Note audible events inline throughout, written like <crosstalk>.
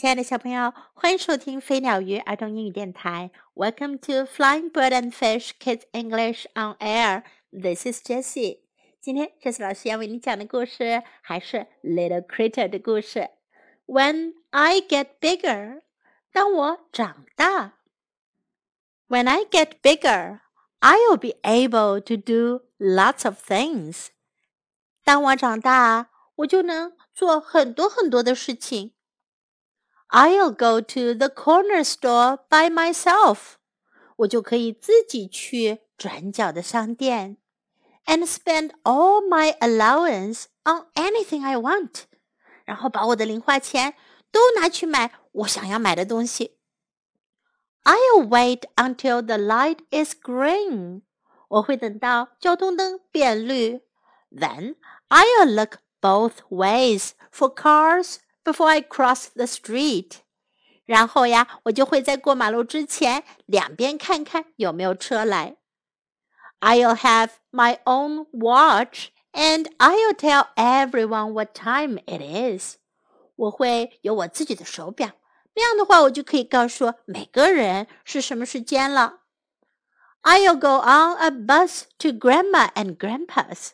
亲爱的小朋友，欢迎收听飞鸟鱼儿童英语电台。Welcome to Flying Bird and Fish Kids English on Air. This is Jessie. 今天 Jessie 老师要为你讲的故事还是 Little Critter 的故事。When I get bigger，当我长大。When I get bigger, I'll be able to do lots of things. 当我长大，我就能做很多很多的事情。 I'll go to the corner store by myself. 我就可以自己去转角的商店，and spend all my allowance on anything I want. 然后把我的零花钱都拿去买我想要买的东西。I'll wait until the light is green. 我会等到交通灯变绿。Then I'll look both ways for cars before I cross the street。然后呀，我就会在过马路之前两边看看有没有车来。I'll have my own watch and I'll tell everyone what time it is。我会有我自己的手表，那样的话，我就可以告诉每个人是什么时间了。I'll go on a bus to Grandma and Grandpa's。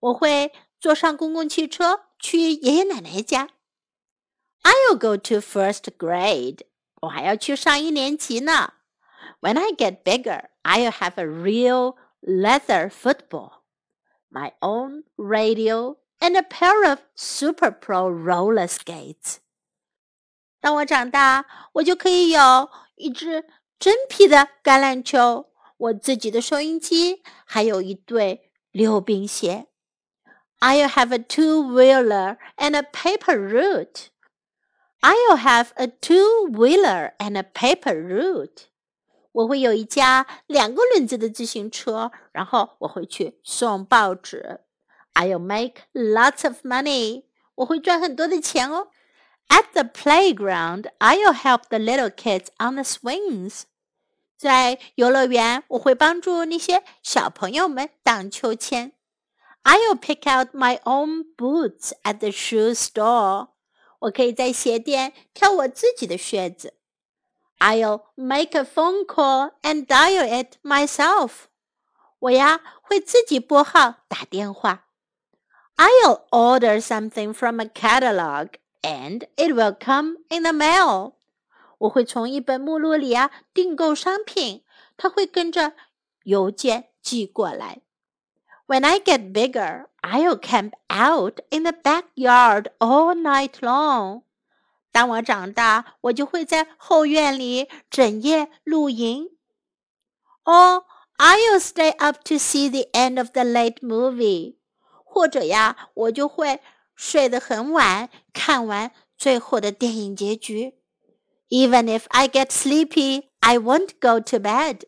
我会坐上公共汽车去爷爷奶奶家。 I'll go to first grade. 我还要去上一年级呢。When I get bigger, I'll have a real leather football, my own radio, and a pair of super pro roller skates. 当我长大，我就可以有一只真皮的橄榄球，我自己的收音机，还有一对溜冰鞋。I'll have a two-wheeler and a paper route. I'll have a two-wheeler and a paper route. 我会有一架两个轮子的自行车，然后我会去送报纸。I'll make lots of money. 我会赚很多的钱哦。At the playground, I'll help the little kids on the swings. 在游乐园，我会帮助那些小朋友们荡秋千。I'll pick out my own boots at the shoe store. 我可以在鞋店挑我自己的靴子。I'll make a phone call and dial it myself。我呀会自己拨号打电话。I'll order something from a catalog and it will come in the mail。我会从一本目录里啊订购商品，它会跟着邮件寄过来。When I get bigger, I'll camp out in the backyard all night long. 当我长大，我就会在后院里整夜露营。Or I'll stay up to see the end of the late movie. 或者呀，我就会睡得很晚，看完最后的电影结局。Even if I get sleepy, I won't go to bed.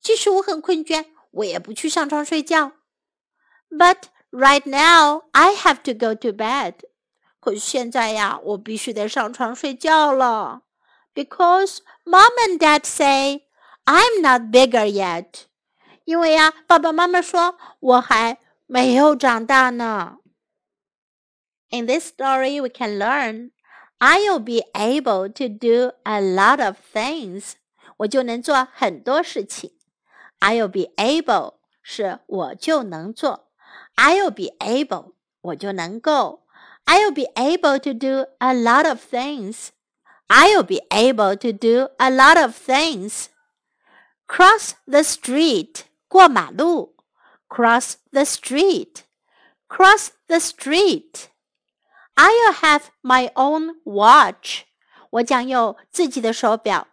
即使我很困倦，我也不去上床睡觉。 But Right now, I have to go to bed. 可是现在呀，我必须得上床睡觉了。Because mom and dad say I'm not bigger yet. 因为呀，爸爸妈妈说我还没有长大呢。In this story, we can learn I'll be able to do a lot of things. 我就能做很多事情。I'll be able 是我就能做。 I'll be able，我就能够。I'll be able to do a lot of things. I'll be able to do a lot of things. Cross the street，过马路。Cross the street. Cross the street. I'll have my own watch. 我将有自己的手表。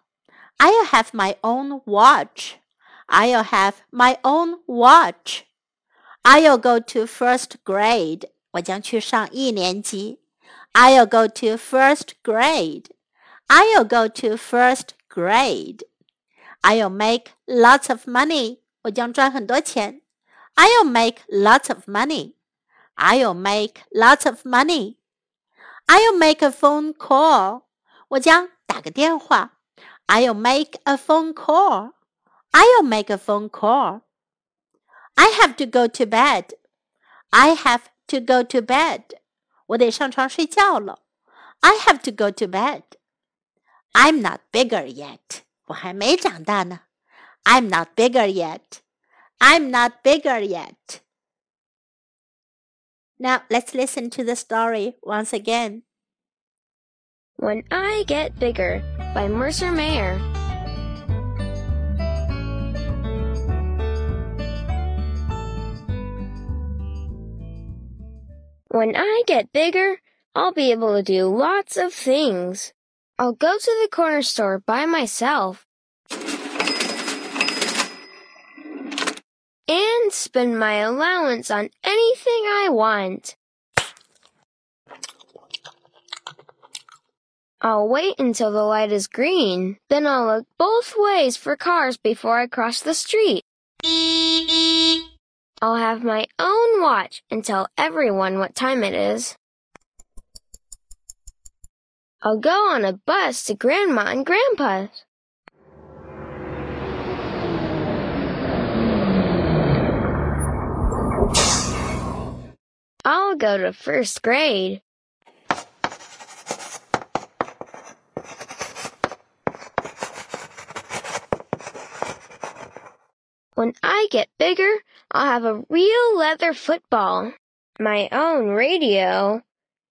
I'll have my own watch. I'll have my own watch. I'll go to first grade. 我将去上一年级。I'll go to first grade. I'll go to first grade. I'll make lots of money. 我将赚很多钱。I'll make lots of money. I'll make lots of money. I'll make a phone call. 我将打个电话。I'll make a phone call. I'll make a phone call. I have to go to bed. I have to go to bed. 我得上床睡觉了。I have to go to bed. I'm not bigger yet. 我还没长大呢。I'm not bigger yet. I'm not bigger yet. Now let's listen to the story once again. When I Get Bigger by Mercer Mayer. When I get bigger, I'll be able to do lots of things. I'll go to the corner store by myself. And spend my allowance on anything I want. I'll wait until the light is green. Then I'll look both ways for cars before I cross the street. I'll have my own watch and tell everyone what time it is. I'll go on a bus to Grandma and Grandpa's. I'll go to first grade. When I get bigger, I'll have a real leather football, my own radio,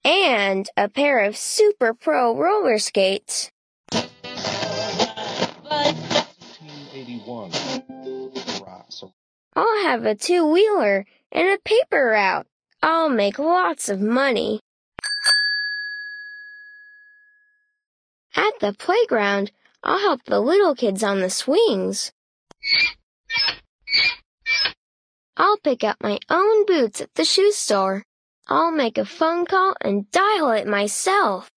and a pair of Super Pro roller skates. 1981. I'll have a two wheeler and a paper route. I'll make lots of money. At the playground, I'll help the little kids on the swings. I'll pick up my own boots at the shoe store. I'll make a phone call and dial it myself.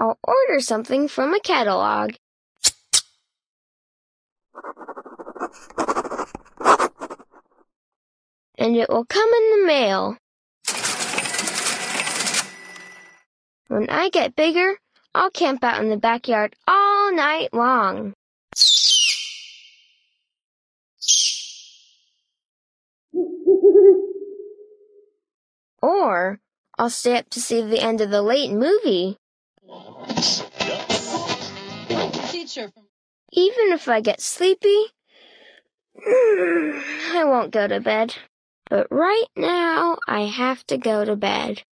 I'll order something from a catalog. And it will come in the mail. When I get bigger, I'll camp out in the backyard all night long. <laughs> Or I'll stay up to see the end of the late movie. Even if I get sleepy, <sighs> I won't go to bed. But right now, I have to go to bed. <sighs>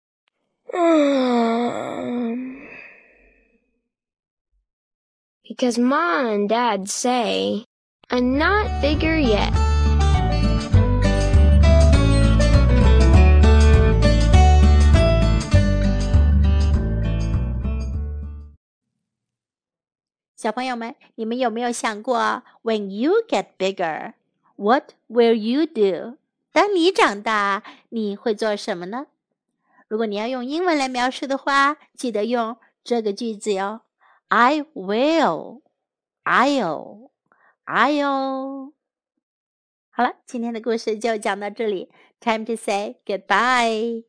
Um, Because mom and dad say, I'm not bigger yet. 小朋友们，你们有没有想过，When you get bigger, what will you do？当你长大，你会做什么呢？如果你要用英文来描述的话，记得用这个句子哟 ：I will, I'll, I'll。好了，今天的故事就讲到这里。Time to say goodbye.